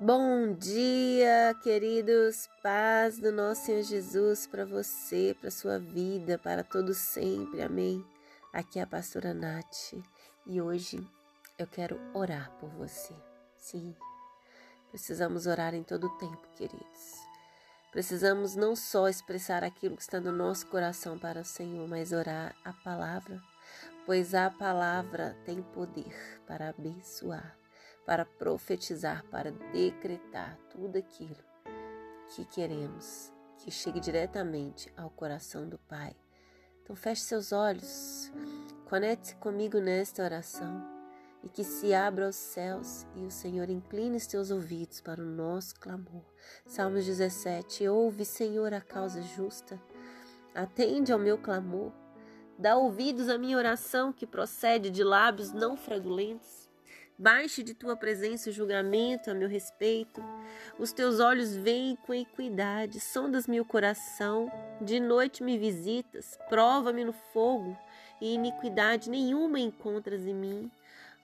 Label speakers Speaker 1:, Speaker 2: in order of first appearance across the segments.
Speaker 1: Bom dia, queridos. Paz do nosso Senhor Jesus para você, para sua vida, para todos sempre. Amém. Aqui é a pastora Nath e hoje eu quero orar por você. Sim. Precisamos orar em todo o tempo, queridos. Precisamos não só expressar aquilo que está no nosso coração para o Senhor, mas orar a palavra, pois a palavra tem poder para abençoar para profetizar, para decretar tudo aquilo que queremos que chegue diretamente ao coração do Pai. Então feche seus olhos, conecte-se comigo nesta oração e que se abra os céus e o Senhor incline os teus ouvidos para o nosso clamor. Salmos 17: Ouve, Senhor, a causa justa, atende ao meu clamor, dá ouvidos à minha oração que procede de lábios não fraudulentos. Baixe de tua presença o julgamento a meu respeito. Os teus olhos veem com equidade, sondas-me o coração. De noite me visitas, prova-me no fogo, e iniquidade nenhuma encontras em mim.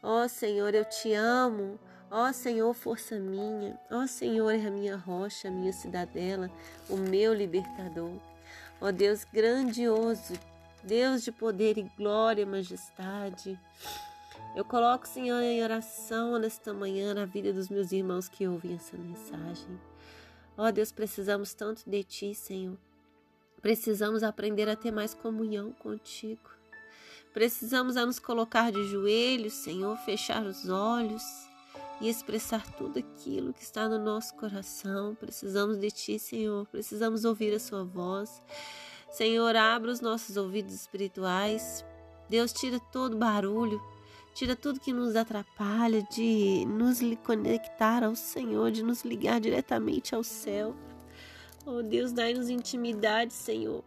Speaker 1: Ó Senhor, eu te amo. Ó Senhor, força minha. Ó Senhor, é a minha rocha, a minha cidadela, o meu libertador. Ó Deus grandioso, Deus de poder e glória e majestade. Eu coloco, Senhor, em oração nesta manhã na vida dos meus irmãos que ouvem essa mensagem. Ó oh, Deus, precisamos tanto de Ti, Senhor. Precisamos aprender a ter mais comunhão contigo. Precisamos a nos colocar de joelhos, Senhor, fechar os olhos e expressar tudo aquilo que está no nosso coração. Precisamos de Ti, Senhor. Precisamos ouvir a Sua voz. Senhor, abra os nossos ouvidos espirituais. Deus, tira todo barulho Tira tudo que nos atrapalha de nos conectar ao Senhor, de nos ligar diretamente ao céu. Oh Deus, dai-nos intimidade, Senhor.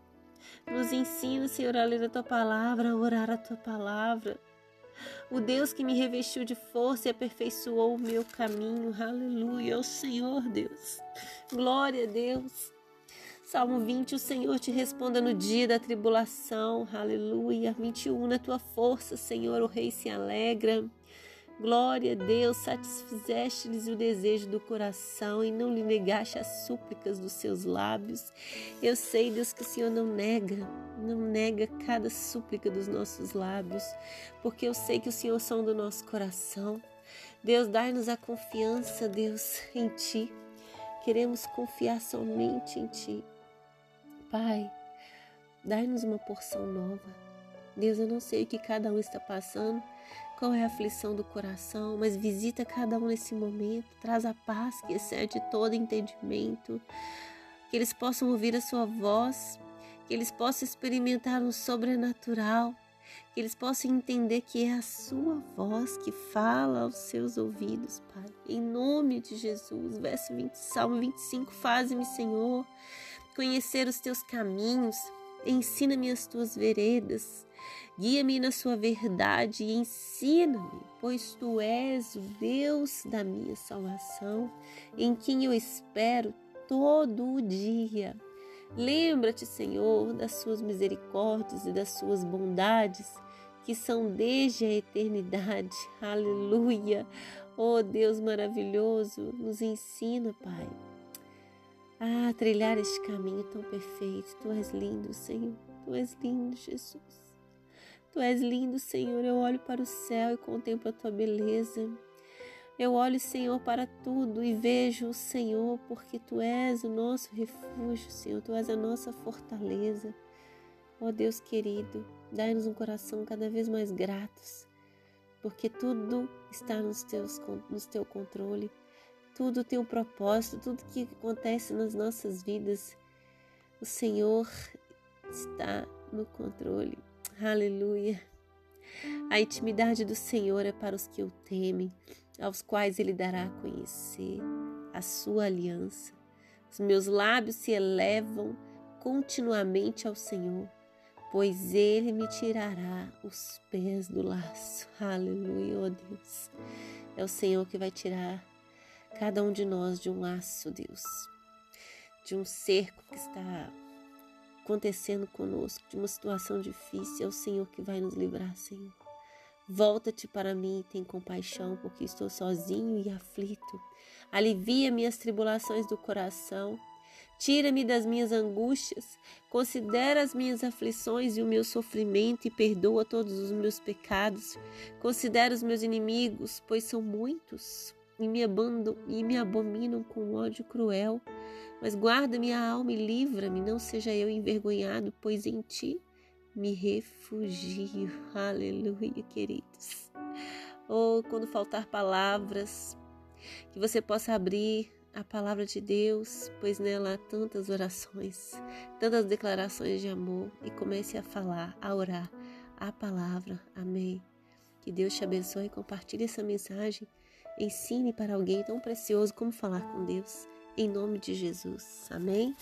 Speaker 1: Nos ensina, Senhor, a ler a tua palavra, a orar a tua palavra. O Deus que me revestiu de força e aperfeiçoou o meu caminho. Aleluia. Oh Senhor, Deus. Glória a Deus. Salmo 20, o Senhor te responda no dia da tribulação. Aleluia. 21, na tua força, Senhor, o rei se alegra. Glória a Deus, satisfizeste-lhes o desejo do coração e não lhe negaste as súplicas dos seus lábios. Eu sei, Deus, que o Senhor não nega, não nega cada súplica dos nossos lábios, porque eu sei que o Senhor são do nosso coração. Deus, dai-nos a confiança, Deus, em Ti. Queremos confiar somente em Ti. Pai, dai-nos uma porção nova. Deus, eu não sei o que cada um está passando, qual é a aflição do coração, mas visita cada um nesse momento, traz a paz que excede todo entendimento, que eles possam ouvir a sua voz, que eles possam experimentar um sobrenatural, que eles possam entender que é a sua voz que fala aos seus ouvidos, Pai. Em nome de Jesus, verso 20, Salmo 25, faze-me, Senhor, conhecer os teus caminhos, ensina-me as tuas veredas, guia-me na sua verdade e ensina-me, pois tu és o Deus da minha salvação, em quem eu espero todo o dia. Lembra-te, Senhor, das suas misericórdias e das suas bondades, que são desde a eternidade. Aleluia! Oh Deus maravilhoso, nos ensina, Pai a trilhar este caminho tão perfeito. Tu és lindo, Senhor. Tu és lindo, Jesus. Tu és lindo, Senhor. Eu olho para o céu e contemplo a tua beleza. Eu olho, Senhor, para tudo e vejo o Senhor, porque tu és o nosso refúgio, Senhor. Tu és a nossa fortaleza. Ó oh, Deus querido, dai-nos um coração cada vez mais gratos, porque tudo está nos teus, no teu controle. Tudo tem um propósito, tudo que acontece nas nossas vidas, o Senhor está no controle. Aleluia. A intimidade do Senhor é para os que o temem, aos quais ele dará a conhecer a sua aliança. Os meus lábios se elevam continuamente ao Senhor, pois ele me tirará os pés do laço. Aleluia, oh Deus. É o Senhor que vai tirar cada um de nós de um laço, Deus, de um cerco que está acontecendo conosco, de uma situação difícil. É o Senhor que vai nos livrar, Senhor. Volta-te para mim e tem compaixão, porque estou sozinho e aflito. Alivia minhas tribulações do coração. Tira-me das minhas angústias, considera as minhas aflições e o meu sofrimento e perdoa todos os meus pecados. Considera os meus inimigos, pois são muitos, e me, e me abominam com ódio cruel. Mas guarda minha alma e livra-me, não seja eu envergonhado, pois em ti me refugio. Aleluia, queridos. Ou oh, quando faltar palavras, que você possa abrir a palavra de Deus, pois nela há tantas orações, tantas declarações de amor e comece a falar, a orar a palavra. Amém. Que Deus te abençoe e compartilhe essa mensagem. Ensine para alguém tão precioso como falar com Deus. Em nome de Jesus. Amém.